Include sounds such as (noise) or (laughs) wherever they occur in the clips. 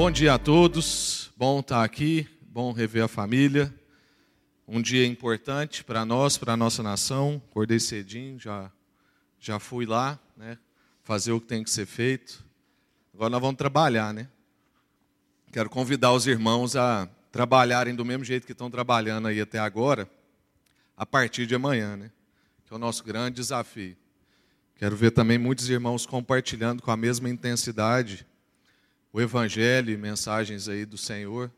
Bom dia a todos, bom estar aqui, bom rever a família. Um dia importante para nós, para a nossa nação. Acordei cedinho, já, já fui lá, né, fazer o que tem que ser feito. Agora nós vamos trabalhar, né? Quero convidar os irmãos a trabalharem do mesmo jeito que estão trabalhando aí até agora, a partir de amanhã, né? Que é o nosso grande desafio. Quero ver também muitos irmãos compartilhando com a mesma intensidade o evangelho e mensagens aí do Senhor,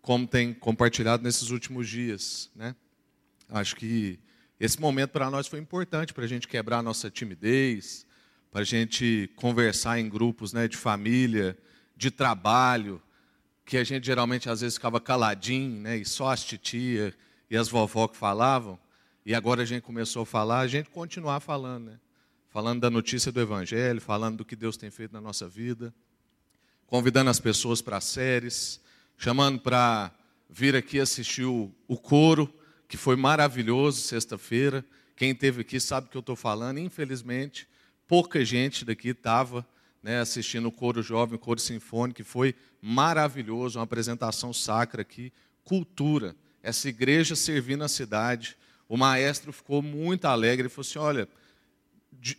como tem compartilhado nesses últimos dias, né? Acho que esse momento para nós foi importante para a gente quebrar a nossa timidez, para a gente conversar em grupos, né, de família, de trabalho, que a gente geralmente às vezes ficava caladinho, né, e só as titia e as vovó que falavam, e agora a gente começou a falar, a gente continuar falando, né? Falando da notícia do evangelho, falando do que Deus tem feito na nossa vida, convidando as pessoas para séries, chamando para vir aqui assistir o, o coro, que foi maravilhoso sexta-feira. Quem esteve aqui sabe o que eu estou falando. Infelizmente, pouca gente daqui estava né, assistindo o coro jovem, o coro sinfônico, que foi maravilhoso, uma apresentação sacra aqui, cultura. Essa igreja servindo a cidade. O maestro ficou muito alegre e falou assim: olha,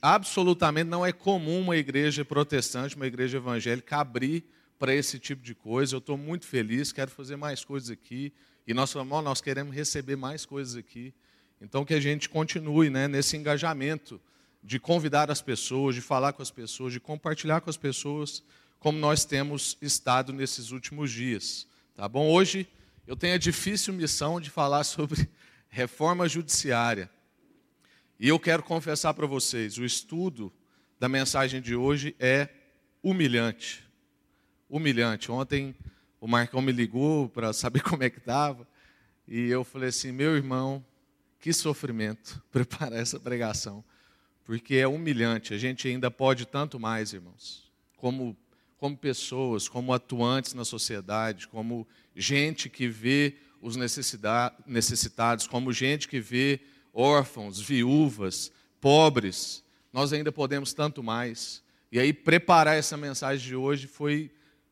absolutamente não é comum uma igreja protestante, uma igreja evangélica abrir para esse tipo de coisa. Eu estou muito feliz, quero fazer mais coisas aqui. E nós falamos, nós queremos receber mais coisas aqui. Então que a gente continue né, nesse engajamento de convidar as pessoas, de falar com as pessoas, de compartilhar com as pessoas, como nós temos estado nesses últimos dias. Tá bom? Hoje eu tenho a difícil missão de falar (laughs) sobre reforma judiciária. E eu quero confessar para vocês, o estudo da mensagem de hoje é humilhante. Humilhante. Ontem o Marcão me ligou para saber (laughs) como é que estava. E eu falei assim, meu irmão, que sofrimento (laughs) preparar essa pregação. Porque é humilhante. A gente ainda pode tanto mais, irmãos. Como, como pessoas, como atuantes na sociedade, como gente que vê os necessitados, como gente que vê órfãos, viúvas, pobres, nós ainda podemos tanto mais. E aí, preparar essa mensagem de hoje foi,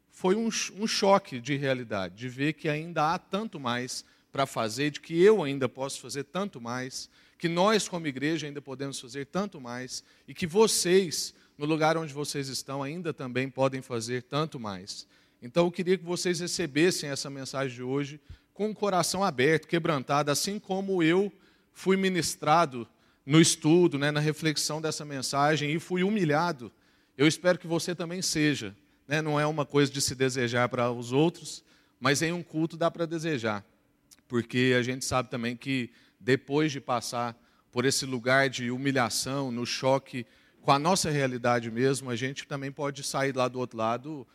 foi um, um choque de realidade, de ver que ainda há tanto mais para fazer, de que eu ainda posso fazer tanto mais, que nós, como igreja, ainda podemos fazer tanto mais, e que vocês, no lugar onde vocês estão, ainda também podem fazer tanto mais. Então, eu queria que vocês recebessem essa mensagem de hoje com o coração aberto, quebrantado, assim como eu fui ministrado no estudo, né, na reflexão dessa mensagem e fui humilhado. Eu espero que você também seja. Né? Não é uma coisa de se desejar para os outros, mas em um culto dá para desejar. Porque a gente sabe também que depois de passar por esse lugar de humilhação, no choque com a nossa realidade mesmo, a gente também pode sair lá do outro lado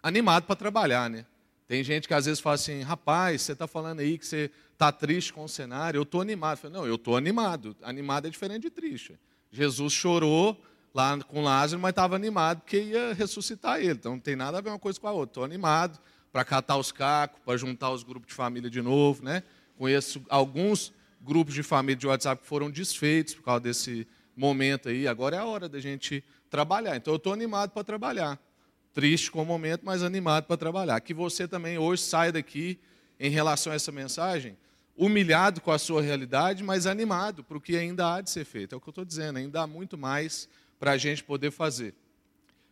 animado para trabalhar, né? Tem gente que às vezes fala assim, rapaz, você está falando aí que você está triste com o cenário, eu estou animado. Eu falo, não, eu estou animado. Animado é diferente de triste. Jesus chorou lá com Lázaro, mas estava animado porque ia ressuscitar ele. Então não tem nada a ver uma coisa com a outra. Estou animado para catar os cacos, para juntar os grupos de família de novo. Né? Conheço alguns grupos de família de WhatsApp que foram desfeitos por causa desse momento aí. Agora é a hora da gente trabalhar. Então eu estou animado para trabalhar triste com o momento, mas animado para trabalhar. Que você também hoje saia daqui em relação a essa mensagem, humilhado com a sua realidade, mas animado para o que ainda há de ser feito. É o que eu estou dizendo, ainda há muito mais para a gente poder fazer.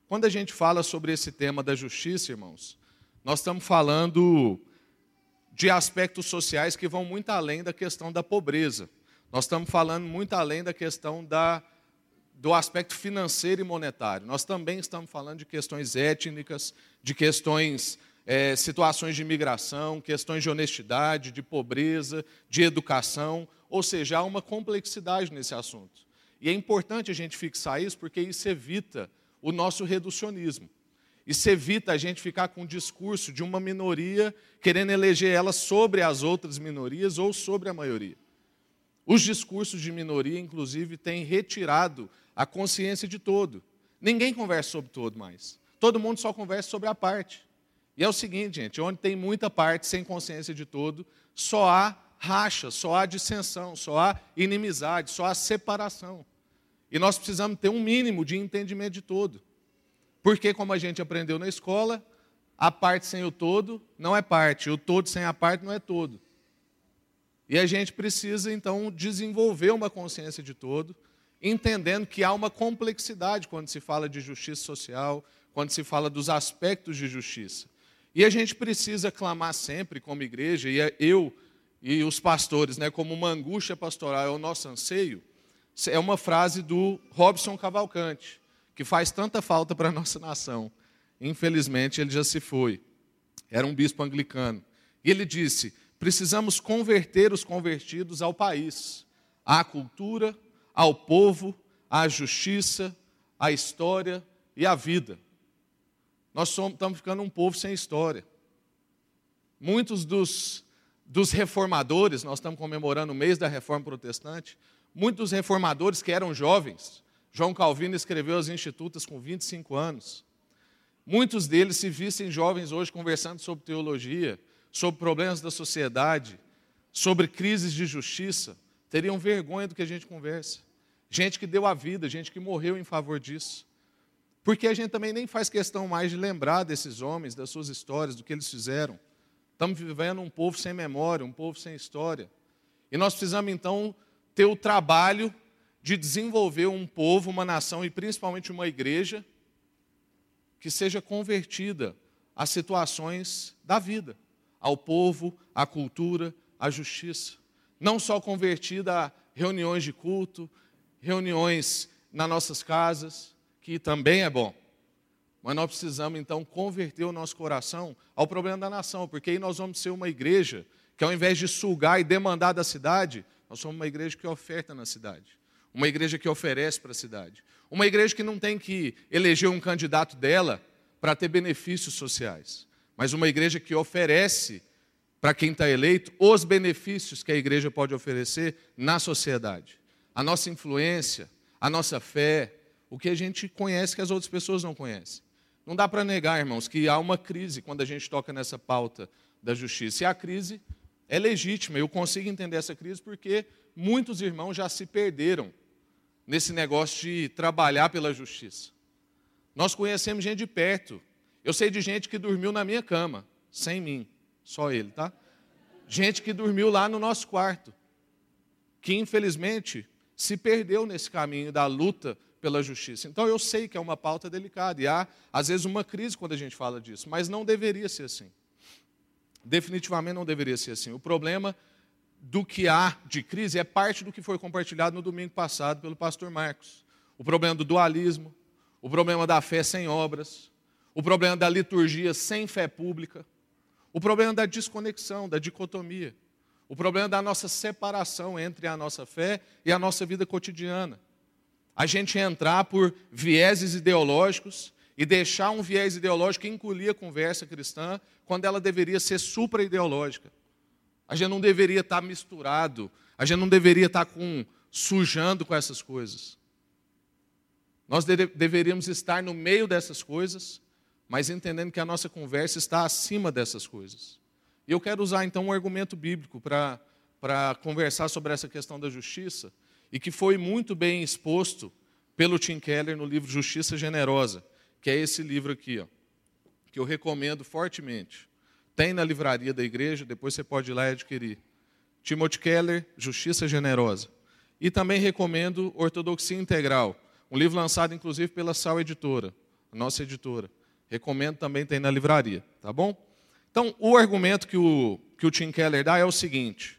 Quando a gente fala sobre esse tema da justiça, irmãos, nós estamos falando de aspectos sociais que vão muito além da questão da pobreza. Nós estamos falando muito além da questão da do aspecto financeiro e monetário. Nós também estamos falando de questões étnicas, de questões, é, situações de imigração, questões de honestidade, de pobreza, de educação, ou seja, há uma complexidade nesse assunto. E é importante a gente fixar isso porque isso evita o nosso reducionismo. Isso evita a gente ficar com o discurso de uma minoria querendo eleger ela sobre as outras minorias ou sobre a maioria. Os discursos de minoria, inclusive, têm retirado a consciência de todo. Ninguém conversa sobre todo mais. Todo mundo só conversa sobre a parte. E é o seguinte, gente: onde tem muita parte sem consciência de todo, só há racha, só há dissensão, só há inimizade, só há separação. E nós precisamos ter um mínimo de entendimento de todo. Porque, como a gente aprendeu na escola, a parte sem o todo não é parte, o todo sem a parte não é todo. E a gente precisa, então, desenvolver uma consciência de todo, entendendo que há uma complexidade quando se fala de justiça social, quando se fala dos aspectos de justiça. E a gente precisa clamar sempre, como igreja, e é eu e os pastores, né, como uma angústia pastoral é o nosso anseio, é uma frase do Robson Cavalcante, que faz tanta falta para a nossa nação. Infelizmente, ele já se foi. Era um bispo anglicano. E ele disse: precisamos converter os convertidos ao país, à cultura, ao povo, à justiça, à história e à vida. Nós somos, estamos ficando um povo sem história. Muitos dos, dos reformadores, nós estamos comemorando o mês da reforma protestante, muitos dos reformadores que eram jovens, João Calvino escreveu as Institutas com 25 anos. Muitos deles se vissem jovens hoje conversando sobre teologia, sobre problemas da sociedade, sobre crises de justiça, teriam vergonha do que a gente conversa. Gente que deu a vida, gente que morreu em favor disso. Porque a gente também nem faz questão mais de lembrar desses homens, das suas histórias, do que eles fizeram. Estamos vivendo um povo sem memória, um povo sem história. E nós precisamos, então, ter o trabalho de desenvolver um povo, uma nação e principalmente uma igreja que seja convertida às situações da vida, ao povo, à cultura, à justiça. Não só convertida a reuniões de culto, reuniões nas nossas casas, que também é bom. Mas nós precisamos então converter o nosso coração ao problema da nação, porque aí nós vamos ser uma igreja que ao invés de sugar e demandar da cidade, nós somos uma igreja que oferta na cidade. Uma igreja que oferece para a cidade. Uma igreja que não tem que eleger um candidato dela para ter benefícios sociais, mas uma igreja que oferece para quem está eleito os benefícios que a igreja pode oferecer na sociedade. A nossa influência, a nossa fé, o que a gente conhece que as outras pessoas não conhecem. Não dá para negar, irmãos, que há uma crise quando a gente toca nessa pauta da justiça. E a crise é legítima, eu consigo entender essa crise porque muitos irmãos já se perderam nesse negócio de trabalhar pela justiça. Nós conhecemos gente de perto. Eu sei de gente que dormiu na minha cama, sem mim, só ele, tá? Gente que dormiu lá no nosso quarto, que infelizmente se perdeu nesse caminho da luta pela justiça. Então eu sei que é uma pauta delicada e há, às vezes, uma crise quando a gente fala disso, mas não deveria ser assim. Definitivamente não deveria ser assim. O problema do que há de crise é parte do que foi compartilhado no domingo passado pelo pastor Marcos. O problema do dualismo, o problema da fé sem obras, o problema da liturgia sem fé pública, o problema da desconexão, da dicotomia, o problema da nossa separação entre a nossa fé e a nossa vida cotidiana a gente entrar por vieses ideológicos e deixar um viés ideológico engolir a conversa cristã quando ela deveria ser supra-ideológica. A gente não deveria estar misturado, a gente não deveria estar com, sujando com essas coisas. Nós de deveríamos estar no meio dessas coisas, mas entendendo que a nossa conversa está acima dessas coisas. E eu quero usar então um argumento bíblico para conversar sobre essa questão da justiça, e que foi muito bem exposto pelo Tim Keller no livro Justiça Generosa, que é esse livro aqui, ó, que eu recomendo fortemente. Tem na livraria da igreja, depois você pode ir lá e adquirir. Timothy Keller, Justiça Generosa. E também recomendo Ortodoxia Integral, um livro lançado inclusive pela Sal Editora, a nossa editora. Recomendo também, tem na livraria, tá bom? Então, o argumento que o, que o Tim Keller dá é o seguinte: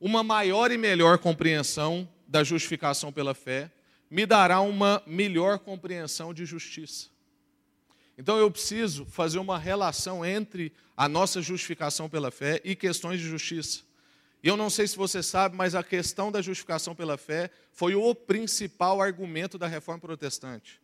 uma maior e melhor compreensão da justificação pela fé me dará uma melhor compreensão de justiça. Então eu preciso fazer uma relação entre a nossa justificação pela fé e questões de justiça. E eu não sei se você sabe, mas a questão da justificação pela fé foi o principal argumento da reforma protestante.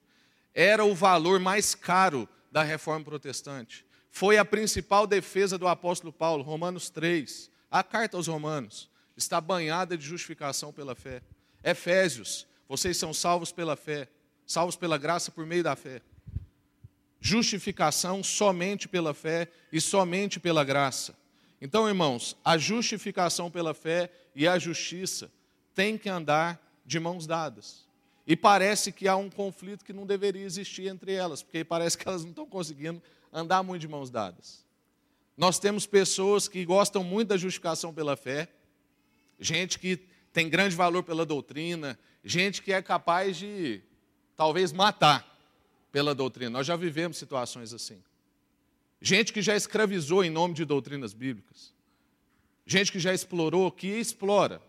Era o valor mais caro da reforma protestante. Foi a principal defesa do apóstolo Paulo, Romanos 3. A carta aos Romanos está banhada de justificação pela fé. Efésios, vocês são salvos pela fé, salvos pela graça por meio da fé. Justificação somente pela fé e somente pela graça. Então, irmãos, a justificação pela fé e a justiça têm que andar de mãos dadas. E parece que há um conflito que não deveria existir entre elas, porque parece que elas não estão conseguindo andar muito de mãos dadas. Nós temos pessoas que gostam muito da justificação pela fé, gente que tem grande valor pela doutrina, gente que é capaz de talvez matar pela doutrina. Nós já vivemos situações assim. Gente que já escravizou em nome de doutrinas bíblicas. Gente que já explorou, que explora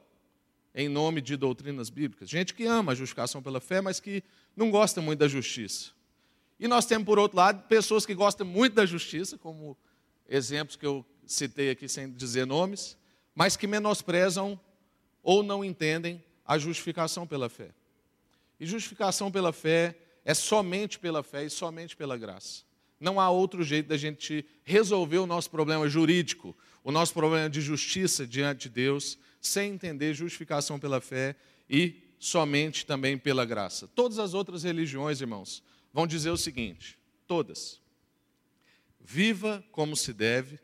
em nome de doutrinas bíblicas. Gente que ama a justificação pela fé, mas que não gosta muito da justiça. E nós temos, por outro lado, pessoas que gostam muito da justiça, como exemplos que eu citei aqui sem dizer nomes, mas que menosprezam ou não entendem a justificação pela fé. E justificação pela fé é somente pela fé e somente pela graça. Não há outro jeito da gente resolver o nosso problema jurídico, o nosso problema de justiça diante de Deus, sem entender justificação pela fé e somente também pela graça. Todas as outras religiões, irmãos, vão dizer o seguinte: todas. Viva como se deve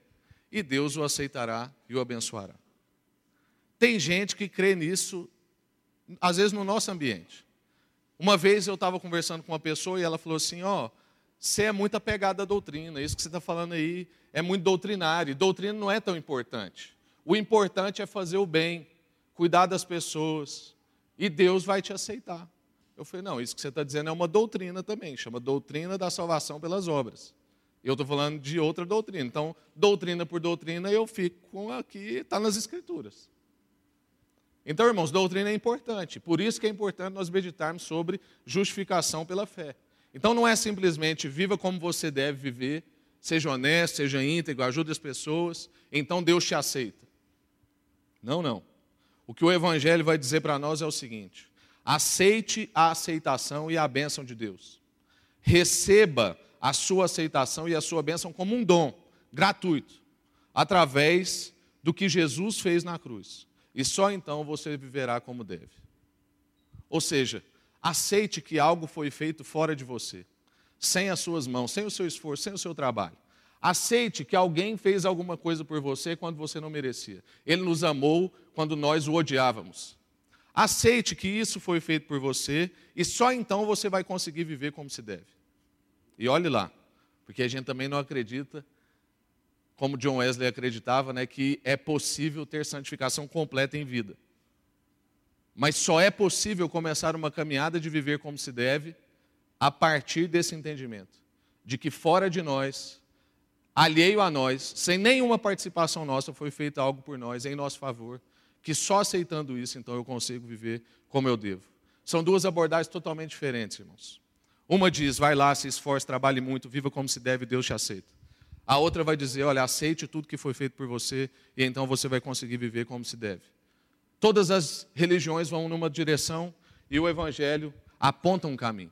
e Deus o aceitará e o abençoará. Tem gente que crê nisso, às vezes no nosso ambiente. Uma vez eu estava conversando com uma pessoa e ela falou assim: Ó, oh, você é muito apegado à doutrina, isso que você está falando aí é muito doutrinário. Doutrina não é tão importante. O importante é fazer o bem, cuidar das pessoas, e Deus vai te aceitar. Eu falei, não, isso que você está dizendo é uma doutrina também, chama doutrina da salvação pelas obras. Eu estou falando de outra doutrina. Então, doutrina por doutrina, eu fico com aqui, está nas Escrituras. Então, irmãos, doutrina é importante. Por isso que é importante nós meditarmos sobre justificação pela fé. Então, não é simplesmente viva como você deve viver, seja honesto, seja íntegro, ajude as pessoas, então Deus te aceita. Não, não. O que o Evangelho vai dizer para nós é o seguinte: aceite a aceitação e a bênção de Deus. Receba a sua aceitação e a sua bênção como um dom gratuito, através do que Jesus fez na cruz. E só então você viverá como deve. Ou seja, aceite que algo foi feito fora de você, sem as suas mãos, sem o seu esforço, sem o seu trabalho. Aceite que alguém fez alguma coisa por você quando você não merecia. Ele nos amou quando nós o odiávamos. Aceite que isso foi feito por você e só então você vai conseguir viver como se deve. E olhe lá, porque a gente também não acredita, como John Wesley acreditava, né, que é possível ter santificação completa em vida. Mas só é possível começar uma caminhada de viver como se deve a partir desse entendimento de que fora de nós, alheio a nós, sem nenhuma participação nossa, foi feito algo por nós em nosso favor, que só aceitando isso então eu consigo viver como eu devo. São duas abordagens totalmente diferentes, irmãos. Uma diz: vai lá, se esforce, trabalhe muito, viva como se deve, Deus te aceita. A outra vai dizer: olha, aceite tudo que foi feito por você e então você vai conseguir viver como se deve. Todas as religiões vão numa direção e o Evangelho aponta um caminho.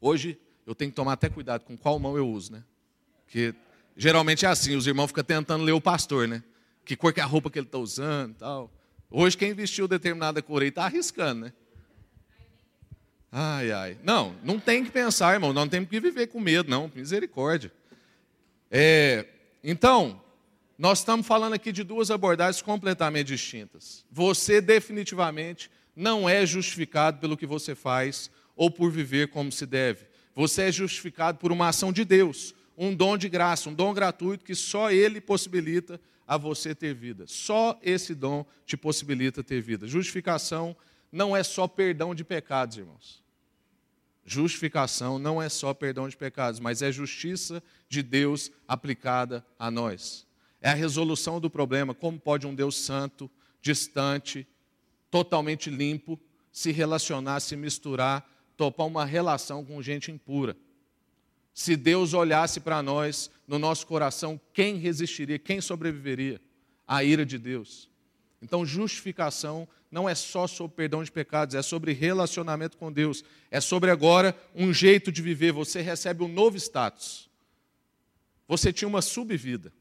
Hoje eu tenho que tomar até cuidado com qual mão eu uso, né? Porque geralmente é assim: os irmãos ficam tentando ler o pastor, né? Que cor que é a roupa que ele está usando tal. Hoje quem vestiu determinada cor aí está arriscando, né? Ai, ai. Não, não tem que pensar, irmão. Não temos que viver com medo, não. Misericórdia. É, então, nós estamos falando aqui de duas abordagens completamente distintas. Você definitivamente não é justificado pelo que você faz ou por viver como se deve. Você é justificado por uma ação de Deus, um dom de graça, um dom gratuito que só Ele possibilita a você ter vida. Só esse dom te possibilita ter vida. Justificação não é só perdão de pecados, irmãos. Justificação não é só perdão de pecados, mas é justiça de Deus aplicada a nós. É a resolução do problema. Como pode um Deus santo, distante, totalmente limpo, se relacionar, se misturar, topar uma relação com gente impura? Se Deus olhasse para nós, no nosso coração, quem resistiria, quem sobreviveria à ira de Deus? Então, justificação não é só sobre perdão de pecados, é sobre relacionamento com Deus. É sobre agora um jeito de viver. Você recebe um novo status. Você tinha uma subvida.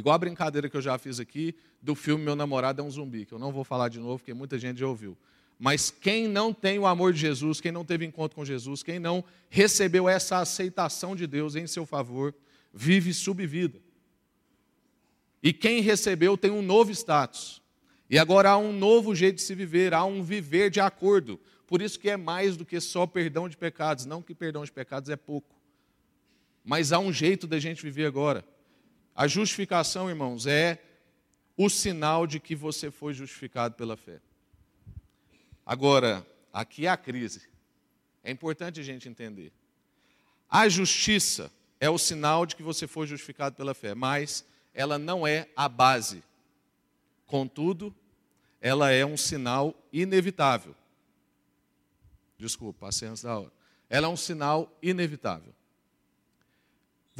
Igual a brincadeira que eu já fiz aqui do filme Meu Namorado é um Zumbi, que eu não vou falar de novo, porque muita gente já ouviu. Mas quem não tem o amor de Jesus, quem não teve encontro com Jesus, quem não recebeu essa aceitação de Deus em seu favor, vive subvida. E quem recebeu tem um novo status. E agora há um novo jeito de se viver, há um viver de acordo. Por isso que é mais do que só perdão de pecados, não que perdão de pecados é pouco. mas há um jeito da gente viver agora. A justificação, irmãos, é o sinal de que você foi justificado pela fé. Agora, aqui é a crise. É importante a gente entender. A justiça é o sinal de que você foi justificado pela fé, mas ela não é a base. Contudo, ela é um sinal inevitável. Desculpa, passei antes da hora. Ela é um sinal inevitável.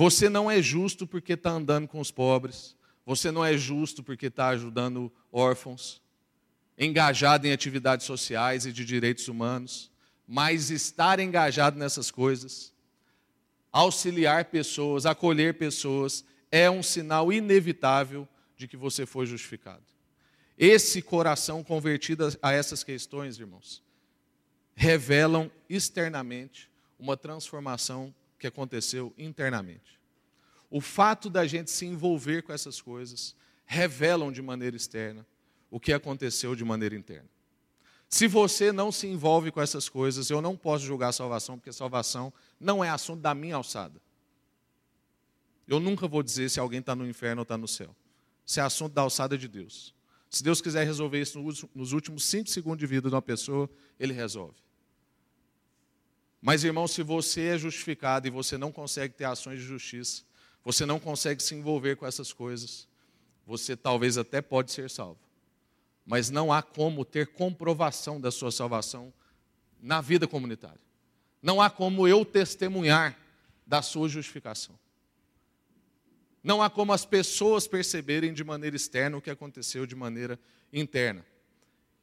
Você não é justo porque está andando com os pobres. Você não é justo porque está ajudando órfãos, engajado em atividades sociais e de direitos humanos. Mas estar engajado nessas coisas, auxiliar pessoas, acolher pessoas, é um sinal inevitável de que você foi justificado. Esse coração convertido a essas questões, irmãos, revelam externamente uma transformação que aconteceu internamente. O fato da gente se envolver com essas coisas revelam de maneira externa o que aconteceu de maneira interna. Se você não se envolve com essas coisas, eu não posso julgar a salvação, porque salvação não é assunto da minha alçada. Eu nunca vou dizer se alguém está no inferno ou está no céu. Isso é assunto da alçada de Deus. Se Deus quiser resolver isso nos últimos cinco segundos de vida de uma pessoa, Ele resolve. Mas, irmão, se você é justificado e você não consegue ter ações de justiça, você não consegue se envolver com essas coisas, você talvez até pode ser salvo. Mas não há como ter comprovação da sua salvação na vida comunitária. Não há como eu testemunhar da sua justificação. Não há como as pessoas perceberem de maneira externa o que aconteceu de maneira interna.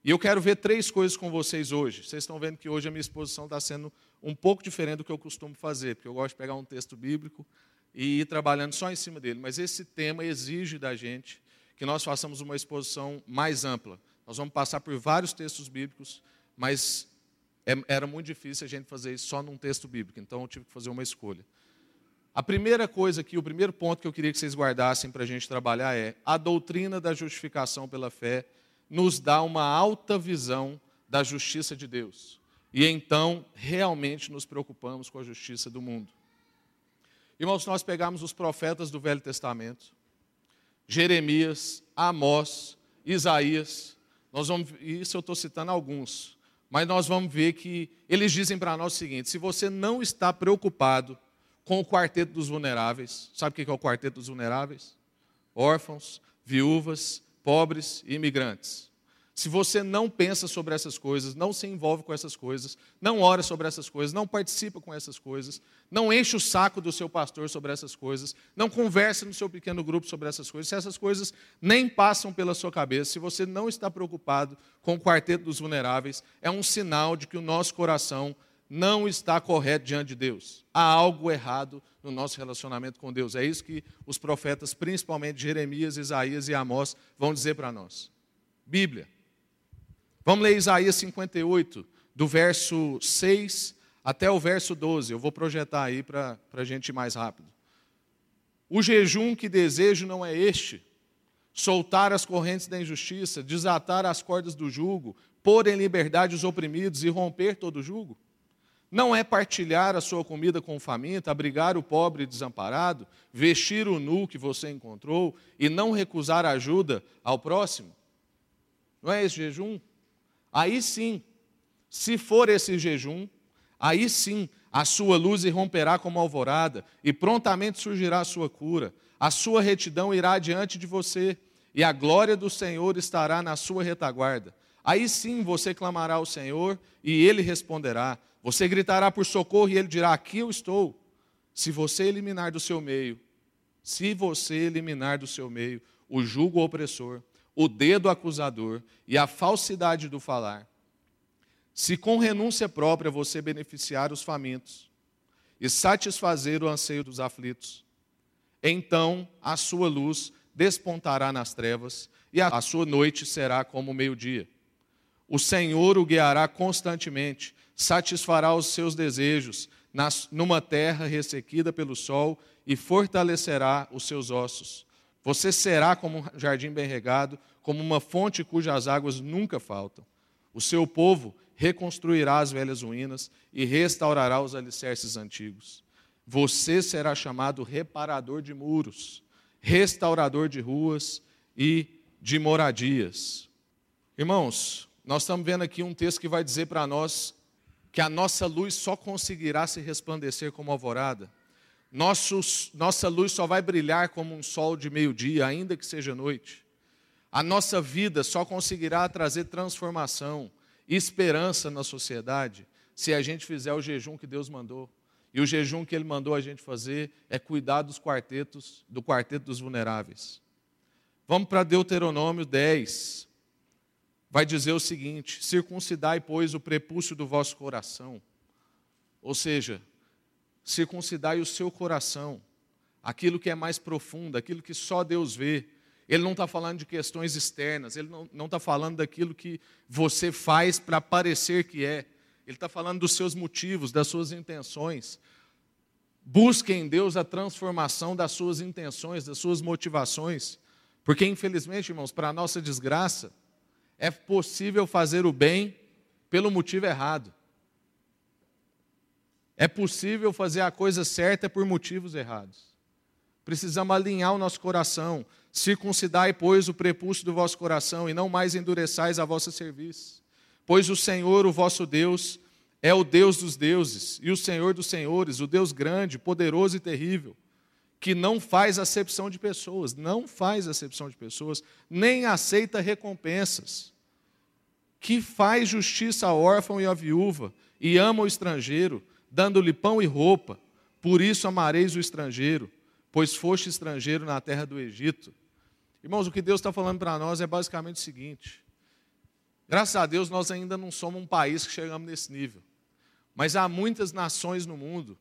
E eu quero ver três coisas com vocês hoje. Vocês estão vendo que hoje a minha exposição está sendo um pouco diferente do que eu costumo fazer, porque eu gosto de pegar um texto bíblico e ir trabalhando só em cima dele. Mas esse tema exige da gente que nós façamos uma exposição mais ampla. Nós vamos passar por vários textos bíblicos, mas é, era muito difícil a gente fazer isso só num texto bíblico, então eu tive que fazer uma escolha. A primeira coisa aqui, o primeiro ponto que eu queria que vocês guardassem para a gente trabalhar é a doutrina da justificação pela fé nos dá uma alta visão da justiça de Deus. E então realmente nos preocupamos com a justiça do mundo. Irmãos, nós pegamos os profetas do Velho Testamento, Jeremias, Amós, Isaías, nós vamos, isso eu estou citando alguns, mas nós vamos ver que eles dizem para nós o seguinte: se você não está preocupado com o quarteto dos vulneráveis. Sabe o que é o quarteto dos vulneráveis? Órfãos, viúvas, pobres e imigrantes. Se você não pensa sobre essas coisas, não se envolve com essas coisas, não ora sobre essas coisas, não participa com essas coisas, não enche o saco do seu pastor sobre essas coisas, não conversa no seu pequeno grupo sobre essas coisas, se essas coisas nem passam pela sua cabeça, se você não está preocupado com o quarteto dos vulneráveis, é um sinal de que o nosso coração não está correto diante de Deus. Há algo errado no nosso relacionamento com Deus. É isso que os profetas, principalmente Jeremias, Isaías e Amós, vão dizer para nós. Bíblia. Vamos ler Isaías 58, do verso 6 até o verso 12. Eu vou projetar aí para a gente ir mais rápido. O jejum que desejo não é este: soltar as correntes da injustiça, desatar as cordas do jugo, pôr em liberdade os oprimidos e romper todo o jugo? Não é partilhar a sua comida com o faminto, abrigar o pobre e desamparado, vestir o nu que você encontrou e não recusar ajuda ao próximo? Não é esse jejum? Aí sim, se for esse jejum, aí sim a sua luz irromperá como alvorada e prontamente surgirá a sua cura. A sua retidão irá diante de você e a glória do Senhor estará na sua retaguarda. Aí sim você clamará ao Senhor e ele responderá. Você gritará por socorro e ele dirá: Aqui eu estou. Se você eliminar do seu meio, se você eliminar do seu meio o jugo opressor, o dedo acusador e a falsidade do falar, se com renúncia própria você beneficiar os famintos e satisfazer o anseio dos aflitos, então a sua luz despontará nas trevas e a sua noite será como o meio-dia. O Senhor o guiará constantemente, satisfará os seus desejos nas, numa terra ressequida pelo sol e fortalecerá os seus ossos. Você será como um jardim bem regado, como uma fonte cujas águas nunca faltam. O seu povo reconstruirá as velhas ruínas e restaurará os alicerces antigos. você será chamado reparador de muros, restaurador de ruas e de moradias. Irmãos, nós estamos vendo aqui um texto que vai dizer para nós que a nossa luz só conseguirá se resplandecer como alvorada. Nosso, nossa luz só vai brilhar como um sol de meio-dia, ainda que seja noite. A nossa vida só conseguirá trazer transformação, esperança na sociedade, se a gente fizer o jejum que Deus mandou. E o jejum que Ele mandou a gente fazer é cuidar dos quartetos, do quarteto dos vulneráveis. Vamos para Deuteronômio 10, vai dizer o seguinte: circuncidai, pois, o prepúcio do vosso coração. Ou seja, circuncidai o seu coração, aquilo que é mais profundo, aquilo que só Deus vê. Ele não está falando de questões externas, ele não está falando daquilo que você faz para parecer que é. Ele está falando dos seus motivos, das suas intenções. Busque em Deus a transformação das suas intenções, das suas motivações. Porque, infelizmente, irmãos, para a nossa desgraça, é possível fazer o bem pelo motivo errado. É possível fazer a coisa certa por motivos errados. Precisamos alinhar o nosso coração. Circuncidai, pois, o prepúcio do vosso coração, e não mais endureçais a vossa serviço. Pois o Senhor, o vosso Deus, é o Deus dos deuses e o Senhor dos senhores, o Deus grande, poderoso e terrível, que não faz acepção de pessoas, não faz acepção de pessoas, nem aceita recompensas, que faz justiça ao órfão e à viúva, e ama o estrangeiro, dando-lhe pão e roupa. Por isso amareis o estrangeiro, pois foste estrangeiro na terra do Egito. Irmãos, o que Deus está falando para nós é basicamente o seguinte: graças a Deus nós ainda não somos um país que chegamos nesse nível, mas há muitas nações no mundo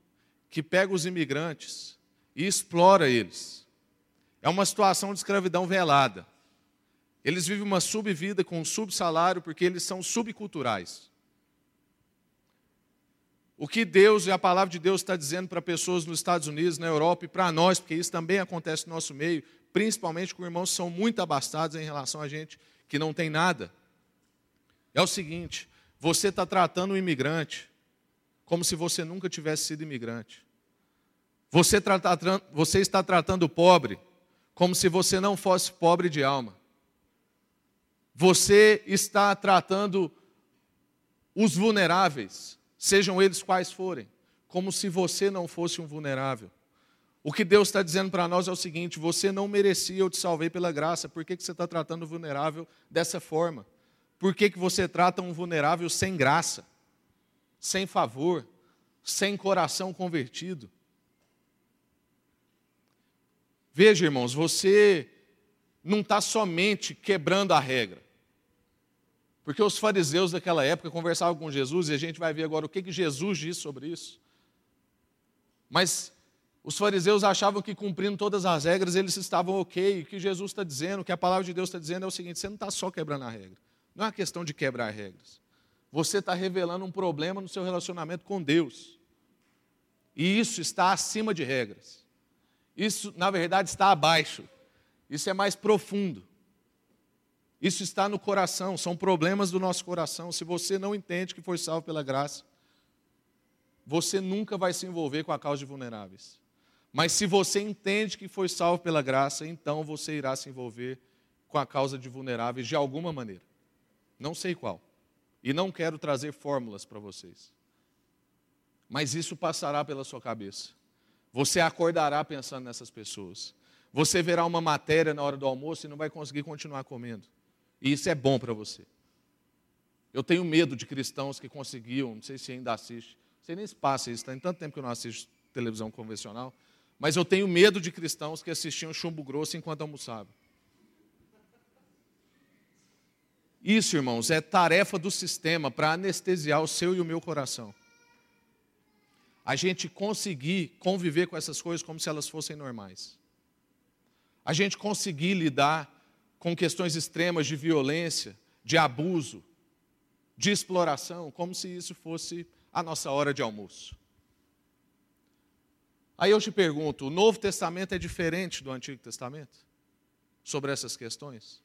que pegam os imigrantes e explora eles. É uma situação de escravidão velada. Eles vivem uma subvida com um subsalário porque eles são subculturais. O que Deus e a palavra de Deus está dizendo para pessoas nos Estados Unidos, na Europa e para nós, porque isso também acontece no nosso meio, principalmente com irmãos que são muito abastados em relação a gente que não tem nada, é o seguinte: você está tratando o imigrante como se você nunca tivesse sido imigrante. Você, trata, você está tratando o pobre como se você não fosse pobre de alma. Você está tratando os vulneráveis, sejam eles quais forem, como se você não fosse um vulnerável. O que Deus está dizendo para nós é o seguinte: você não merecia, eu te salvei pela graça, por que, que você está tratando o vulnerável dessa forma? Por que, que você trata um vulnerável sem graça, sem favor, sem coração convertido? Veja, irmãos, você não está somente quebrando a regra. Porque os fariseus daquela época conversavam com Jesus, e a gente vai ver agora o que, que Jesus disse sobre isso. Mas os fariseus achavam que cumprindo todas as regras eles estavam ok. E o que Jesus está dizendo, o que a palavra de Deus está dizendo é o seguinte: você não está só quebrando a regra. Não é uma questão de quebrar regras. Você está revelando um problema no seu relacionamento com Deus. E isso está acima de regras. Isso, na verdade, está abaixo. Isso é mais profundo. Isso está no coração, são problemas do nosso coração. Se você não entende que foi salvo pela graça, você nunca vai se envolver com a causa de vulneráveis. Mas se você entende que foi salvo pela graça, então você irá se envolver com a causa de vulneráveis de alguma maneira. Não sei qual. E não quero trazer fórmulas para vocês. Mas isso passará pela sua cabeça. Você acordará pensando nessas pessoas. Você verá uma matéria na hora do almoço e não vai conseguir continuar comendo. E isso é bom para você. Eu tenho medo de cristãos que conseguiam, não sei se ainda assiste, não sei nem se passa isso, tem tanto tempo que eu não assisto televisão convencional, mas eu tenho medo de cristãos que assistiam chumbo grosso enquanto almoçavam. Isso, irmãos, é tarefa do sistema para anestesiar o seu e o meu coração. A gente conseguir conviver com essas coisas como se elas fossem normais. A gente conseguir lidar com questões extremas de violência, de abuso, de exploração, como se isso fosse a nossa hora de almoço. Aí eu te pergunto: o Novo Testamento é diferente do Antigo Testamento? Sobre essas questões?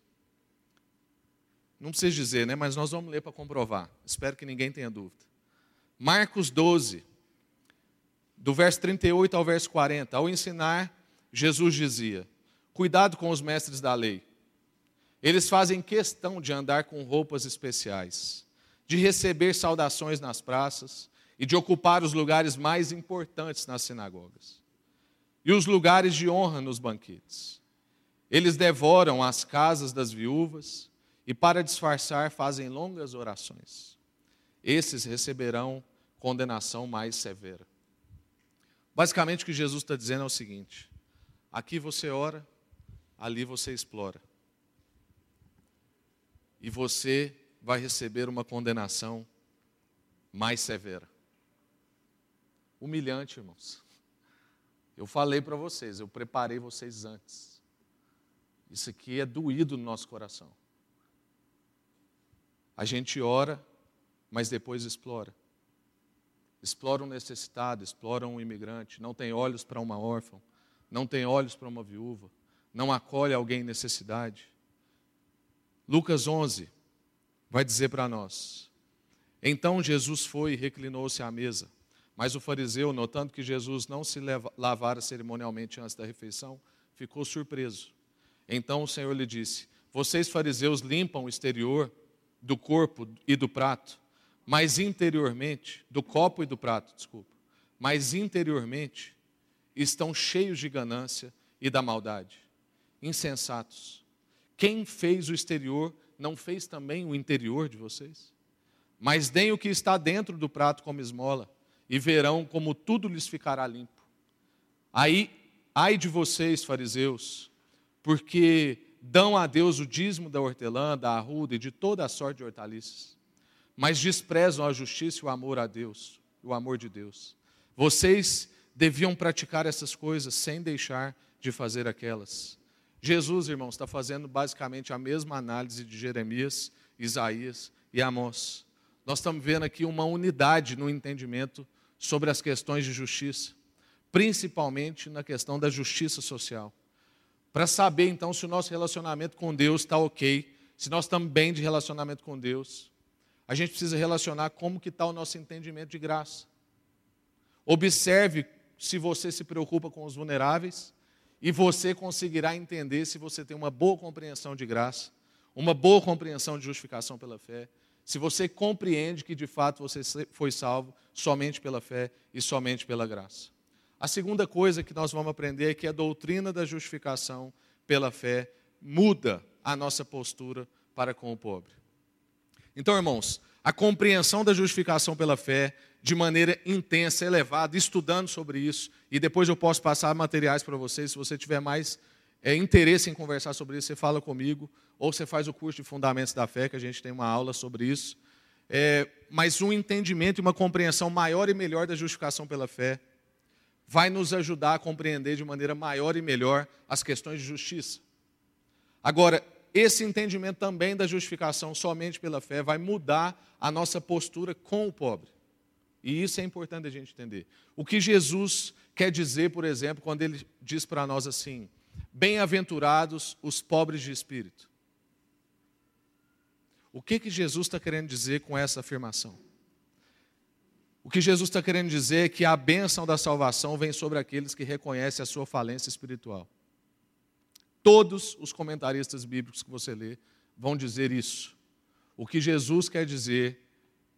Não precisa dizer, né? Mas nós vamos ler para comprovar. Espero que ninguém tenha dúvida. Marcos 12. do verso 38 ao verso 40, ao ensinar, Jesus dizia: Cuidado com os mestres da lei. Eles fazem questão de andar com roupas especiais, de receber saudações nas praças e de ocupar os lugares mais importantes nas sinagogas e os lugares de honra nos banquetes. Eles devoram as casas das viúvas e, para disfarçar, fazem longas orações. Esses receberão condenação mais severa. Basicamente, o que Jesus está dizendo é o seguinte: aqui você ora, ali você explora. E você vai receber uma condenação mais severa. Humilhante, irmãos. Eu falei para vocês, eu preparei vocês antes. Isso aqui é doído no nosso coração. A gente ora, mas depois explora. Explora um necessitado, explora um imigrante, não tem olhos para uma órfã, não tem olhos para uma viúva, não acolhe alguém em necessidade. Lucas 11 vai dizer para nós: Então Jesus foi e reclinou-se à mesa. Mas o fariseu, notando que Jesus não se lavara cerimonialmente antes da refeição, ficou surpreso. Então o Senhor lhe disse: Vocês, fariseus, limpam o exterior do corpo e do prato, mas interiormente, do copo e do prato, desculpa, mas interiormente estão cheios de ganância e da maldade. Insensatos. Quem fez o exterior não fez também o interior de vocês? Mas deem o que está dentro do prato como esmola, e verão como tudo lhes ficará limpo. Aí, ai de vocês, fariseus, porque dão a Deus o dízimo da hortelã, da arruda e de toda a sorte de hortaliças mas desprezam a justiça e o amor a Deus, o amor de Deus. Vocês deviam praticar essas coisas sem deixar de fazer aquelas. Jesus, irmãos, está fazendo basicamente a mesma análise de Jeremias, Isaías e Amós. Nós estamos vendo aqui uma unidade no entendimento sobre as questões de justiça, principalmente na questão da justiça social. Para saber, então, se o nosso relacionamento com Deus está ok, se nós estamos bem de relacionamento com Deus, a gente precisa relacionar como que está o nosso entendimento de graça. Observe se você se preocupa com os vulneráveis e você conseguirá entender se você tem uma boa compreensão de graça, uma boa compreensão de justificação pela fé, se você compreende que de fato você foi salvo somente pela fé e somente pela graça. A segunda coisa que nós vamos aprender é que a doutrina da justificação pela fé muda a nossa postura para com o pobre. Então, irmãos, a compreensão da justificação pela fé de maneira intensa, elevada, estudando sobre isso, e depois eu posso passar materiais para vocês. Se você tiver mais é, interesse em conversar sobre isso, você fala comigo, ou você faz o curso de Fundamentos da Fé, que a gente tem uma aula sobre isso. É, mas um entendimento e uma compreensão maior e melhor da justificação pela fé vai nos ajudar a compreender de maneira maior e melhor as questões de justiça. Agora, esse entendimento também da justificação somente pela fé vai mudar a nossa postura com o pobre. E isso é importante a gente entender. O que Jesus quer dizer, por exemplo, quando ele diz para nós assim: Bem-aventurados os pobres de espírito. O que, que Jesus está querendo dizer com essa afirmação? O que Jesus está querendo dizer é que a bênção da salvação vem sobre aqueles que reconhecem a sua falência espiritual. Todos os comentaristas bíblicos que você lê vão dizer isso. O que Jesus quer dizer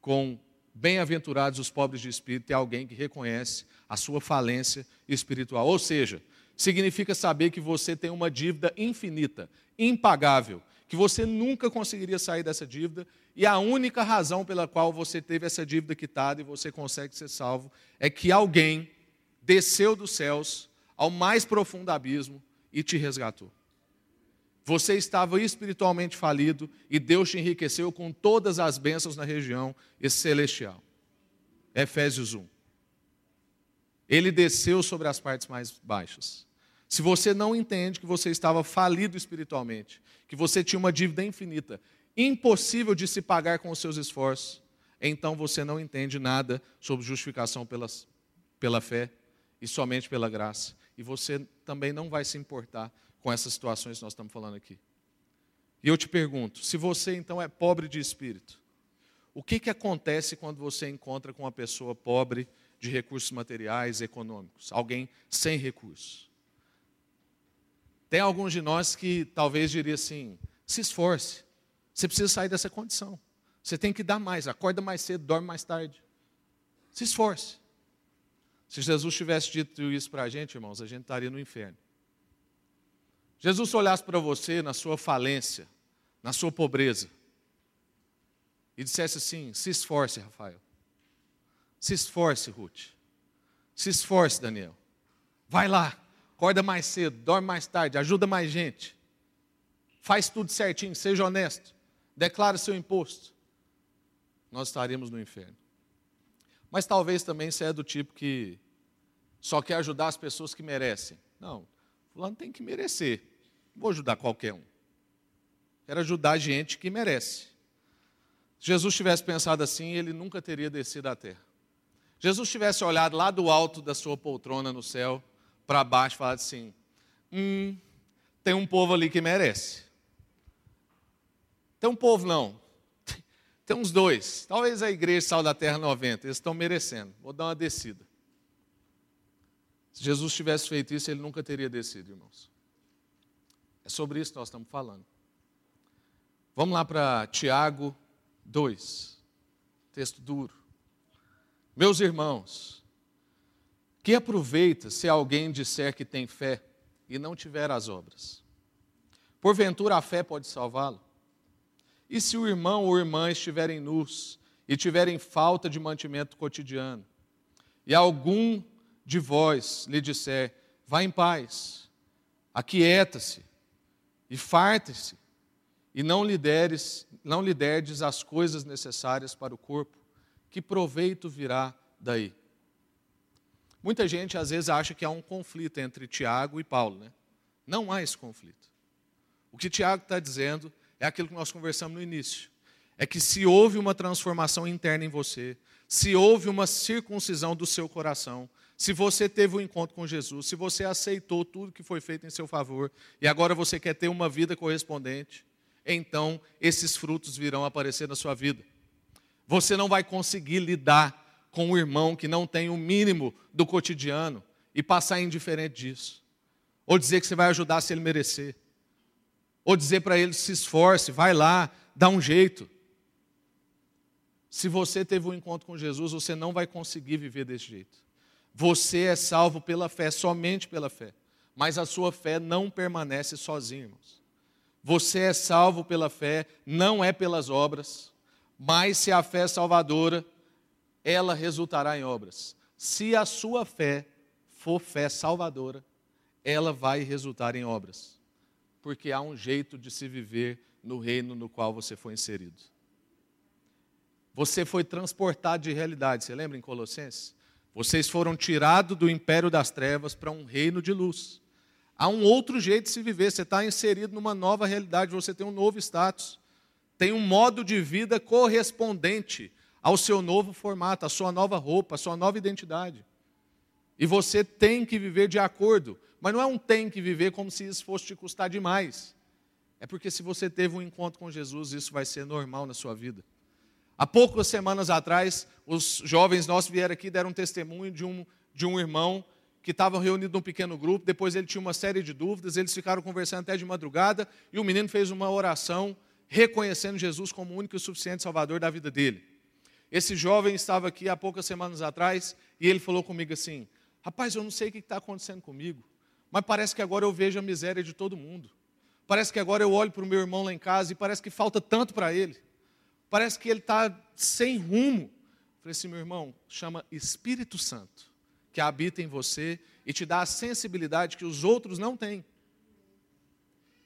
com bem-aventurados os pobres de espírito é alguém que reconhece a sua falência espiritual. Ou seja, significa saber que você tem uma dívida infinita, impagável, que você nunca conseguiria sair dessa dívida e a única razão pela qual você teve essa dívida quitada e você consegue ser salvo é que alguém desceu dos céus ao mais profundo abismo e te resgatou. Você estava espiritualmente falido e Deus te enriqueceu com todas as bênçãos na região celestial. Efésios 1. Ele desceu sobre as partes mais baixas. Se você não entende que você estava falido espiritualmente, que você tinha uma dívida infinita, impossível de se pagar com os seus esforços, então você não entende nada sobre justificação pelas, pela fé e somente pela graça e você também não vai se importar com essas situações que nós estamos falando aqui. E eu te pergunto: se você então é pobre de espírito, O que, que acontece quando você encontra com uma pessoa pobre de recursos materiais, econômicos? Alguém sem recursos. Tem alguns de nós que talvez diria assim: se esforce, você precisa sair dessa condição. Você tem que dar mais, acorda mais cedo, dorme mais tarde. Se esforce. Se Jesus tivesse dito isso para a gente, irmãos, a gente estaria no inferno. Jesus olhasse para você na sua falência, na sua pobreza, e dissesse assim: se esforce, Rafael. Se esforce, Ruth. Se esforce, Daniel. Vai lá, acorda mais cedo, dorme mais tarde, ajuda mais gente. Faz tudo certinho, seja honesto. Declara seu imposto. Nós estaríamos no inferno. Mas talvez também você é do tipo que só quer ajudar as pessoas que merecem. Não, fulano tem que merecer. Não vou ajudar qualquer um. Quero ajudar gente que merece. Se Jesus tivesse pensado assim, ele nunca teria descido à terra. Jesus tivesse olhado lá do alto da sua poltrona no céu, para baixo, e falado assim: Hum, tem um povo ali que merece. Tem um povo, não. (laughs) Tem uns dois. Talvez a igreja Sal da Terra 90. Eles estão merecendo. Vou dar uma descida. Se Jesus tivesse feito isso, ele nunca teria descido, irmãos. É sobre isso que nós estamos falando. Vamos lá para Tiago 2. Texto duro. Meus irmãos, que aproveita se alguém disser que tem fé e não tiver as obras? Porventura a fé pode salvá-lo? E se o irmão ou irmã estiverem nus e tiverem falta de mantimento cotidiano, e algum de vós lhe disser: Vá em paz, aquieta-se e farta-se, e não lhe, deres, não lhe derdes as coisas necessárias para o corpo, que proveito virá daí? Muita gente às vezes acha que há um conflito entre Tiago e Paulo, né? Não há esse conflito. O que Tiago está dizendo é aquilo que nós conversamos no início. É que se houve uma transformação interna em você, se houve uma circuncisão do seu coração, se você teve um encontro com Jesus, se você aceitou tudo que foi feito em seu favor e agora você quer ter uma vida correspondente, então esses frutos virão aparecer na sua vida. Você não vai conseguir lidar com um irmão que não tem o mínimo do cotidiano e passar indiferente disso. Ou dizer que você vai ajudar se ele merecer. Ou dizer para ele: se esforce, vai lá, dá um jeito. Se você teve um encontro com Jesus, você não vai conseguir viver desse jeito. Você é salvo pela fé, somente pela fé. Mas a sua fé não permanece sozinha, irmãos. Você é salvo pela fé, não é pelas obras, mas se a fé é salvadora, ela resultará em obras. Se a sua fé for fé salvadora, ela vai resultar em obras. Porque há um jeito de se viver no reino no qual você foi inserido. Você foi transportado de realidade, você lembra em Colossenses? Vocês foram tirados do império das trevas para um reino de luz. Há um outro jeito de se viver. Você está inserido numa nova realidade, você tem um novo status. Tem um modo de vida correspondente ao seu novo formato, à sua nova roupa, à sua nova identidade. E você tem que viver de acordo. Mas não é um tem que viver como se isso fosse te custar demais. É porque se você teve um encontro com Jesus, isso vai ser normal na sua vida. Há poucas semanas atrás, os jovens nossos vieram aqui e deram um testemunho de um, de um irmão que estavam reunidos num pequeno grupo, depois ele tinha uma série de dúvidas, eles ficaram conversando até de madrugada, e o menino fez uma oração reconhecendo Jesus como o único e suficiente Salvador da vida dele. Esse jovem estava aqui há poucas semanas atrás, e ele falou comigo assim: Rapaz, eu não sei o que está acontecendo comigo, mas parece que agora eu vejo a miséria de todo mundo. Parece que agora eu olho para o meu irmão lá em casa e parece que falta tanto para ele. Parece que ele está sem rumo. Falei assim, meu irmão, chama Espírito Santo que habita em você e te dá a sensibilidade que os outros não têm.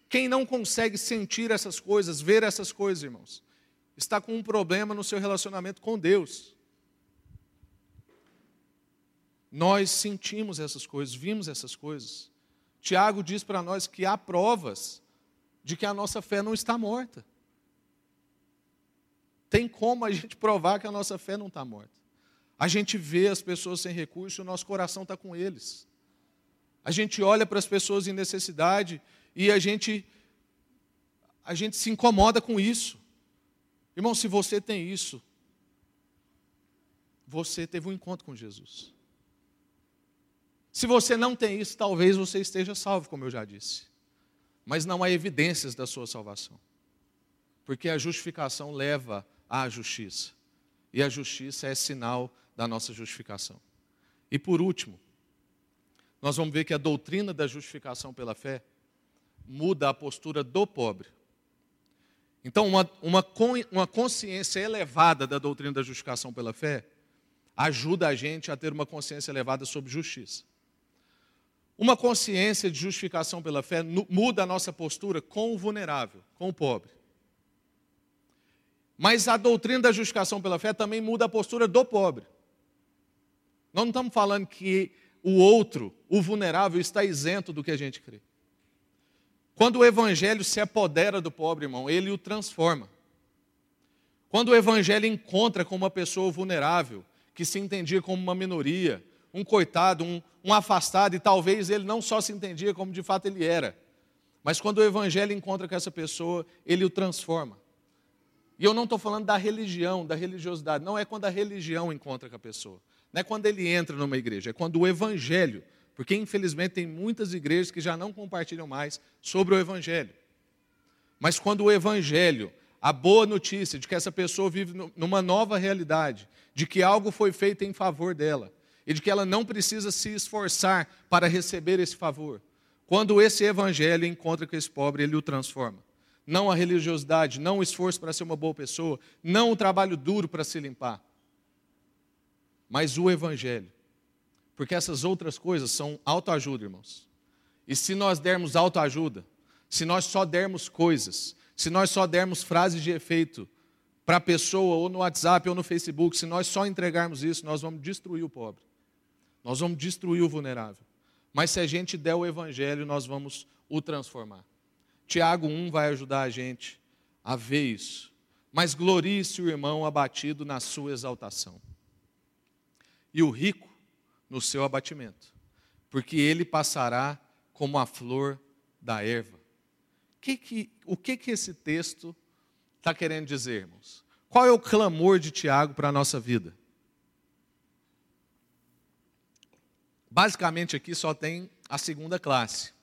Quem não consegue sentir essas coisas, ver essas coisas, irmãos, está com um problema no seu relacionamento com Deus. Nós sentimos essas coisas, vimos essas coisas. Tiago diz para nós que há provas de que a nossa fé não está morta. Tem como a gente provar que a nossa fé não está morta. A gente vê as pessoas sem recurso e o nosso coração está com eles. A gente olha para as pessoas em necessidade e a gente, a gente se incomoda com isso. Irmão, se você tem isso, você teve um encontro com Jesus. Se você não tem isso, talvez você esteja salvo, como eu já disse. Mas não há evidências da sua salvação. Porque a justificação leva à justiça. E a justiça é sinal da nossa justificação. E por último, nós vamos ver que a doutrina da justificação pela fé muda a postura do pobre. Então, uma, uma, uma consciência elevada da doutrina da justificação pela fé ajuda a gente a ter uma consciência elevada sobre justiça. Uma consciência de justificação pela fé muda a nossa postura com o vulnerável, com o pobre. Mas a doutrina da justificação pela fé também muda a postura do pobre. Nós não estamos falando que o outro, o vulnerável, está isento do que a gente crê. Quando o evangelho se apodera do pobre, irmão, ele o transforma. Quando o evangelho encontra com uma pessoa vulnerável, que se entendia como uma minoria, um coitado, um, um afastado, e talvez ele não só se entendia como de fato ele era, mas quando o Evangelho encontra com essa pessoa, ele o transforma. E eu não estou falando da religião, da religiosidade, não é quando a religião encontra com a pessoa, não é quando ele entra numa igreja, é quando o Evangelho, porque infelizmente tem muitas igrejas que já não compartilham mais sobre o Evangelho. Mas quando o Evangelho a boa notícia de que essa pessoa vive numa nova realidade, de que algo foi feito em favor dela e de que ela não precisa se esforçar para receber esse favor. Quando esse evangelho encontra com esse pobre, ele o transforma. Não a religiosidade, não o esforço para ser uma boa pessoa, não o trabalho duro para se limpar, mas o evangelho. Porque essas outras coisas são autoajuda, irmãos. E se nós dermos autoajuda, se nós só dermos coisas, se nós só dermos frases de efeito para a pessoa, ou no WhatsApp, ou no Facebook, se nós só entregarmos isso, nós vamos destruir o pobre. Nós vamos destruir o vulnerável. Mas se a gente der o evangelho, nós vamos o transformar. Tiago 1 vai ajudar a gente a ver isso. Mas glorie-se o irmão abatido na sua exaltação, e o rico no seu abatimento, porque ele passará como a flor da erva que que, o que, que esse texto está querendo dizer, irmãos? Qual é o clamor de Tiago para a nossa vida? Basicamente aqui só tem a segunda classe.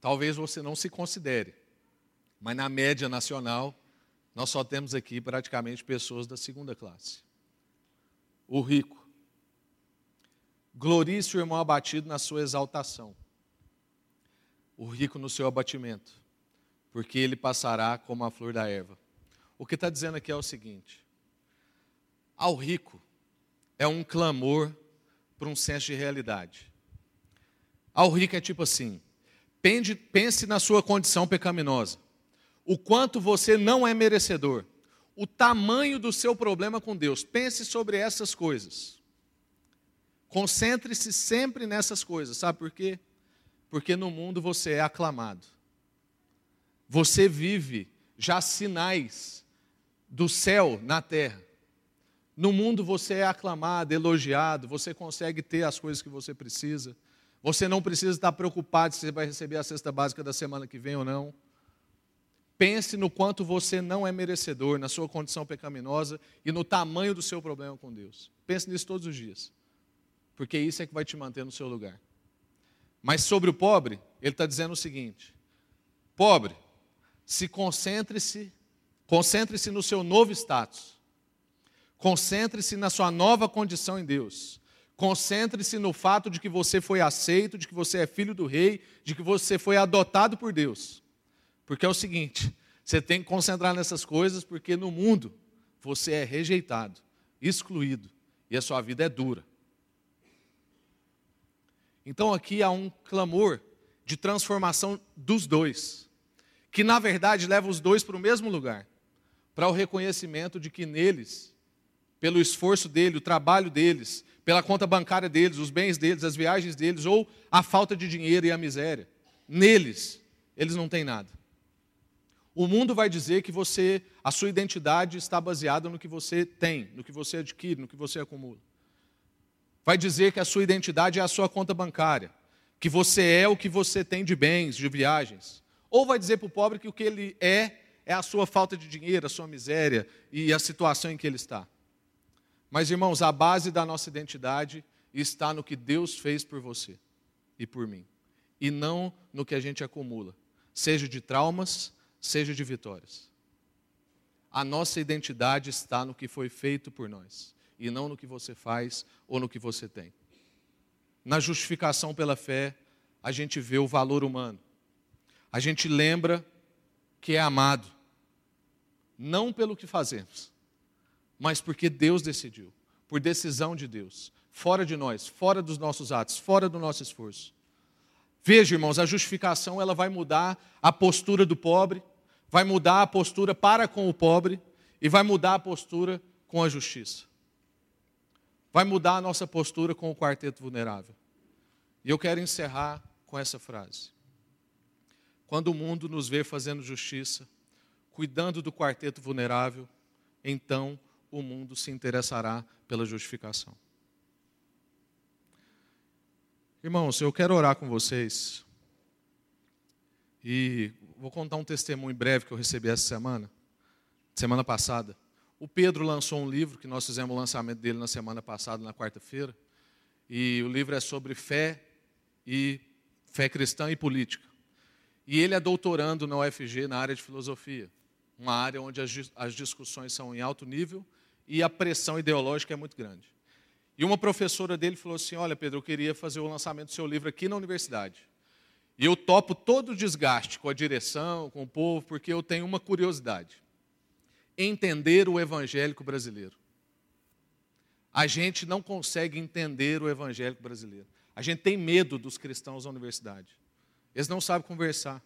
Talvez você não se considere, mas na média nacional, nós só temos aqui praticamente pessoas da segunda classe. O rico. Glorie-se o irmão abatido na sua exaltação o rico no seu abatimento, porque ele passará como a flor da erva. O que está dizendo aqui é o seguinte: ao rico é um clamor para um senso de realidade. Ao rico é tipo assim: pense na sua condição pecaminosa, o quanto você não é merecedor, o tamanho do seu problema com Deus. Pense sobre essas coisas. Concentre-se sempre nessas coisas, sabe por quê? Porque no mundo você é aclamado. Você vive já sinais do céu na terra. No mundo você é aclamado, elogiado, você consegue ter as coisas que você precisa. Você não precisa estar preocupado se você vai receber a cesta básica da semana que vem ou não. Pense no quanto você não é merecedor, na sua condição pecaminosa e no tamanho do seu problema com Deus. Pense nisso todos os dias, porque isso é que vai te manter no seu lugar. Mas sobre o pobre, ele está dizendo o seguinte: pobre, se concentre-se, concentre-se no seu novo status. Concentre-se na sua nova condição em Deus. Concentre-se no fato de que você foi aceito, de que você é filho do rei, de que você foi adotado por Deus. Porque é o seguinte, você tem que concentrar nessas coisas, porque no mundo você é rejeitado, excluído, e a sua vida é dura. Então aqui há um clamor de transformação dos dois, que na verdade leva os dois para o mesmo lugar, para o reconhecimento de que neles, pelo esforço dele, o trabalho deles, pela conta bancária deles, os bens deles, as viagens deles, ou a falta de dinheiro e a miséria, neles, eles não têm nada. O mundo vai dizer que você, a sua identidade está baseada no que você tem, no que você adquire, no que você acumula vai dizer que a sua identidade é a sua conta bancária, que você é o que você tem de bens, de viagens. Ou vai dizer para o pobre que o que ele é é a sua falta de dinheiro, a sua miséria e a situação em que ele está. Mas, irmãos, a base da nossa identidade está no que Deus fez por você e por mim, e não no que a gente acumula, seja de traumas, seja de vitórias. A nossa identidade está no que foi feito por nós, e não no que você faz ou no que você tem. Na justificação pela fé, a gente vê o valor humano. A gente lembra que é amado, não pelo que fazemos, mas porque Deus decidiu, por decisão de Deus, fora de nós, fora dos nossos atos, fora do nosso esforço. Veja, irmãos, a justificação ela vai mudar a postura do pobre, vai mudar a postura para com o pobre e vai mudar a postura com a justiça. Vai mudar a nossa postura com o quarteto vulnerável. E eu quero encerrar com essa frase. Quando o mundo nos vê fazendo justiça, cuidando do quarteto vulnerável, então o mundo se interessará pela justificação. Irmãos, eu quero orar com vocês e vou contar um testemunho breve que eu recebi essa semana, semana passada. O Pedro lançou um livro que nós fizemos o lançamento dele na semana passada, na quarta-feira, e o livro é sobre fé e fé cristã e política. E ele é doutorando na UFG na área de filosofia, uma área onde as, as discussões são em alto nível e a pressão ideológica é muito grande. E uma professora dele falou assim: Olha, Pedro, eu queria fazer o lançamento do seu livro aqui na universidade. E eu topo todo o desgaste com a direção, com o povo, porque eu tenho uma curiosidade: entender o evangélico brasileiro. A gente não consegue entender o evangélico brasileiro. A gente tem medo dos cristãos da universidade. Eles não sabem conversar.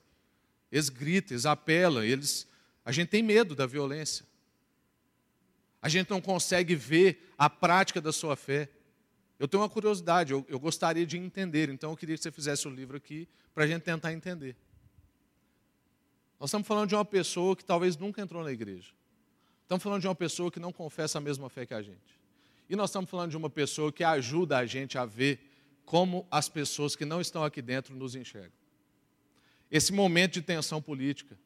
Eles gritam, eles apelam, eles... a gente tem medo da violência a gente não consegue ver a prática da sua fé. Eu tenho uma curiosidade, eu, eu gostaria de entender, então eu queria que você fizesse o livro aqui para a gente tentar entender. Nós estamos falando de uma pessoa que talvez nunca entrou na igreja. Estamos falando de uma pessoa que não confessa a mesma fé que a gente. E nós estamos falando de uma pessoa que ajuda a gente a ver como as pessoas que não estão aqui dentro nos enxergam. Esse momento de tensão política,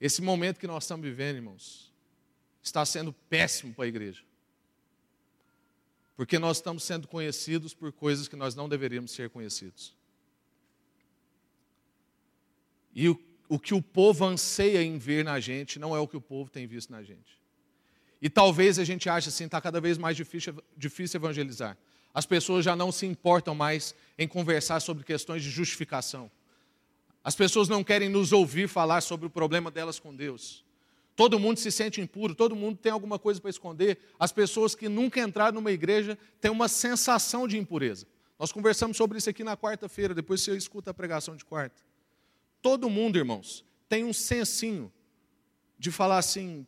esse momento que nós estamos vivendo, irmãos, está sendo péssimo para a igreja. Porque nós estamos sendo conhecidos por coisas que nós não deveríamos ser conhecidos. E o, o que o povo anseia em ver na gente não é o que o povo tem visto na gente. E talvez a gente ache assim, está cada vez mais difícil, difícil evangelizar. As pessoas já não se importam mais em conversar sobre questões de justificação. As pessoas não querem nos ouvir falar sobre o problema delas com Deus. Todo mundo se sente impuro, todo mundo tem alguma coisa para esconder. As pessoas que nunca entraram numa igreja têm uma sensação de impureza. Nós conversamos sobre isso aqui na quarta-feira, depois você escuta a pregação de quarta. Todo mundo, irmãos, tem um sensinho de falar assim: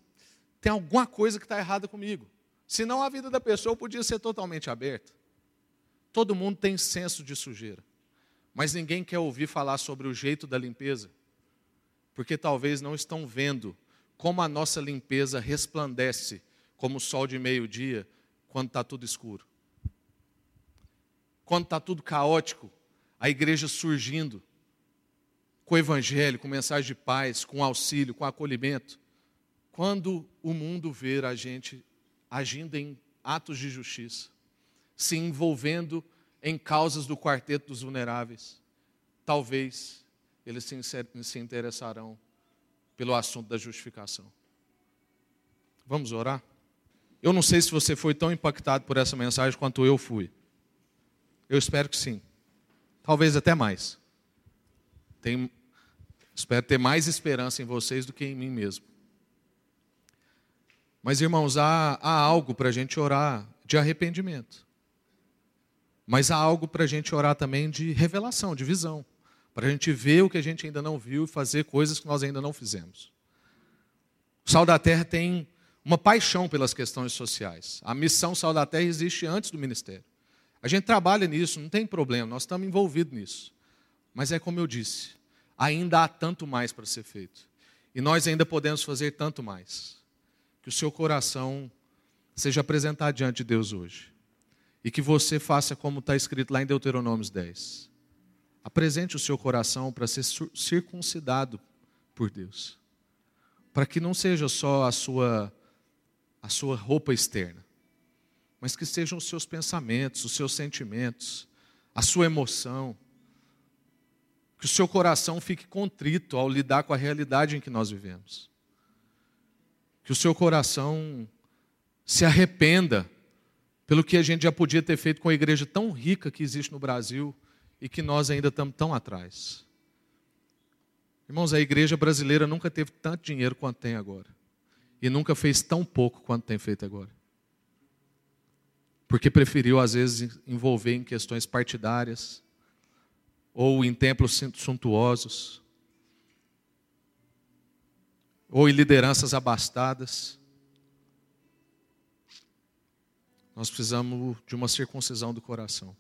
tem alguma coisa que está errada comigo. Senão a vida da pessoa podia ser totalmente aberta. Todo mundo tem senso de sujeira. Mas ninguém quer ouvir falar sobre o jeito da limpeza, porque talvez não estão vendo como a nossa limpeza resplandece como o sol de meio-dia quando está tudo escuro. Quando está tudo caótico, a igreja surgindo com o evangelho, com mensagem de paz, com auxílio, com acolhimento. Quando o mundo ver a gente agindo em atos de justiça, se envolvendo em causas do quarteto dos vulneráveis, talvez eles se interessarão pelo assunto da justificação. Vamos orar? Eu não sei se você foi tão impactado por essa mensagem quanto eu fui. Eu espero que sim. Talvez até mais. Espero ter mais esperança em vocês do que em mim mesmo. Mas, irmãos, há, há algo para a gente orar de arrependimento. Mas há algo para a gente orar também de revelação, de visão para a gente ver o que a gente ainda não viu e fazer coisas que nós ainda não fizemos. O Sal da Terra tem uma paixão pelas questões sociais. A missão Sal da Terra existe antes do ministério. A gente trabalha nisso, não tem problema, nós estamos envolvidos nisso. Mas é como eu disse, ainda há tanto mais para ser feito. E nós ainda podemos fazer tanto mais. Que o seu coração seja apresentado diante de Deus hoje. E que você faça como está escrito lá em Deuteronômio 10 Apresente o seu coração para ser circuncidado por Deus. para que não seja só a sua a sua roupa externa, mas que sejam os seus pensamentos, os seus sentimentos, a sua emoção, que o seu coração fique contrito ao lidar com a realidade em que nós vivemos. Que o seu coração se arrependa pelo que a gente já podia ter feito com a igreja tão rica que existe no Brasil e que nós ainda estamos tão atrás. Irmãos, a igreja brasileira nunca teve tanto dinheiro quanto tem agora. E nunca fez tão pouco quanto tem feito agora. Porque preferiu, às vezes, envolver em questões partidárias ou em templos suntuosos ou em lideranças abastadas. Nós precisamos de uma circuncisão do coração.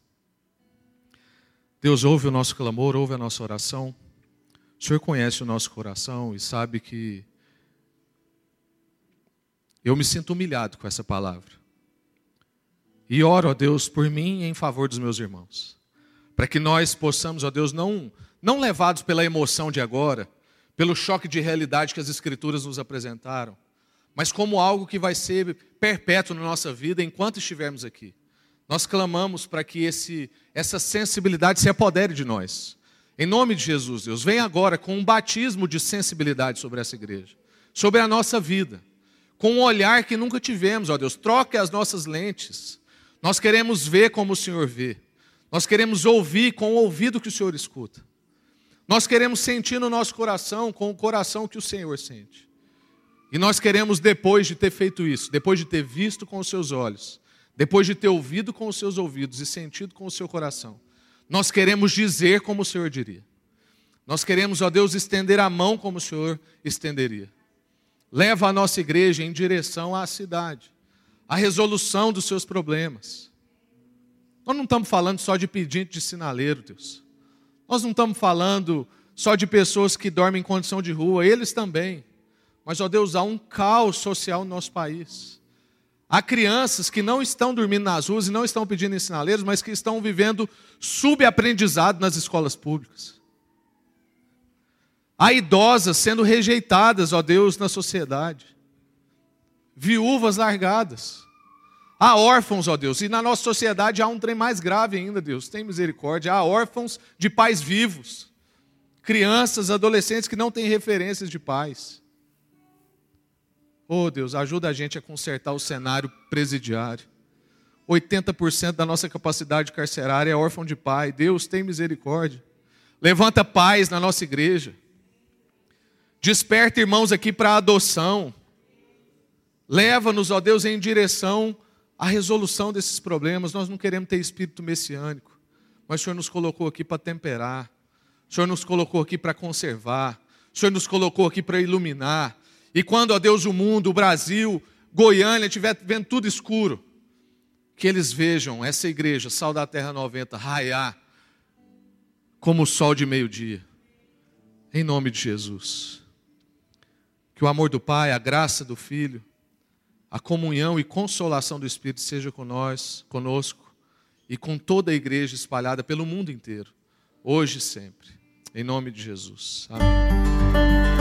Deus ouve o nosso clamor, ouve a nossa oração. O Senhor conhece o nosso coração e sabe que eu me sinto humilhado com essa palavra. E oro a Deus por mim e em favor dos meus irmãos. Para que nós possamos, ó Deus, não, não levados pela emoção de agora, pelo choque de realidade que as Escrituras nos apresentaram, mas como algo que vai ser perpétuo na nossa vida enquanto estivermos aqui. Nós clamamos para que esse, essa sensibilidade se apodere de nós em nome de Jesus, Deus, vem agora com um batismo de sensibilidade sobre essa igreja, sobre a nossa vida, com um olhar que nunca tivemos, ó Deus. Troque as nossas lentes. Nós queremos ver como o Senhor vê. Nós queremos ouvir com o ouvido que o Senhor escuta. Nós queremos sentir no nosso coração com o coração que o Senhor sente. E nós queremos, depois de ter feito isso, depois de ter visto com os seus olhos, depois de ter ouvido com os seus ouvidos e sentido com o seu coração, nós queremos dizer como o Senhor diria. Nós queremos, ó Deus, estender a mão como o Senhor estenderia. Leva a nossa igreja em direção à cidade, à resolução dos seus problemas. Nós não estamos falando só de pedinte de sinaleiro, Deus. Nós não estamos falando só de pessoas que dormem em condição de rua, eles também. Mas, ó Deus, há um caos social no nosso país. Há crianças que não estão dormindo nas ruas e não estão pedindo em sinaleiros, mas que estão vivendo subaprendizado nas escolas públicas. Há idosas sendo rejeitadas, ó Deus, na sociedade. Viúvas largadas. Há órfãos, ó Deus, e na nossa sociedade há um trem mais grave ainda, Deus, tem misericórdia. Há órfãos de pais vivos, crianças, adolescentes que não têm referências de pais. Oh Deus, ajuda a gente a consertar o cenário presidiário. 80% da nossa capacidade carcerária é órfão de pai. Deus tem misericórdia. Levanta pais na nossa igreja. Desperta irmãos aqui para a adoção. Leva-nos, ó Deus, em direção à resolução desses problemas. Nós não queremos ter espírito messiânico, mas o Senhor nos colocou aqui para temperar. O Senhor nos colocou aqui para conservar. O Senhor nos colocou aqui para iluminar. E quando, ó Deus, o mundo, o Brasil, Goiânia, estiver vendo tudo escuro, que eles vejam essa igreja, Sal da Terra 90, raiar como o sol de meio-dia. Em nome de Jesus. Que o amor do Pai, a graça do Filho, a comunhão e consolação do Espírito seja com nós, conosco e com toda a igreja espalhada pelo mundo inteiro, hoje e sempre. Em nome de Jesus. Amém.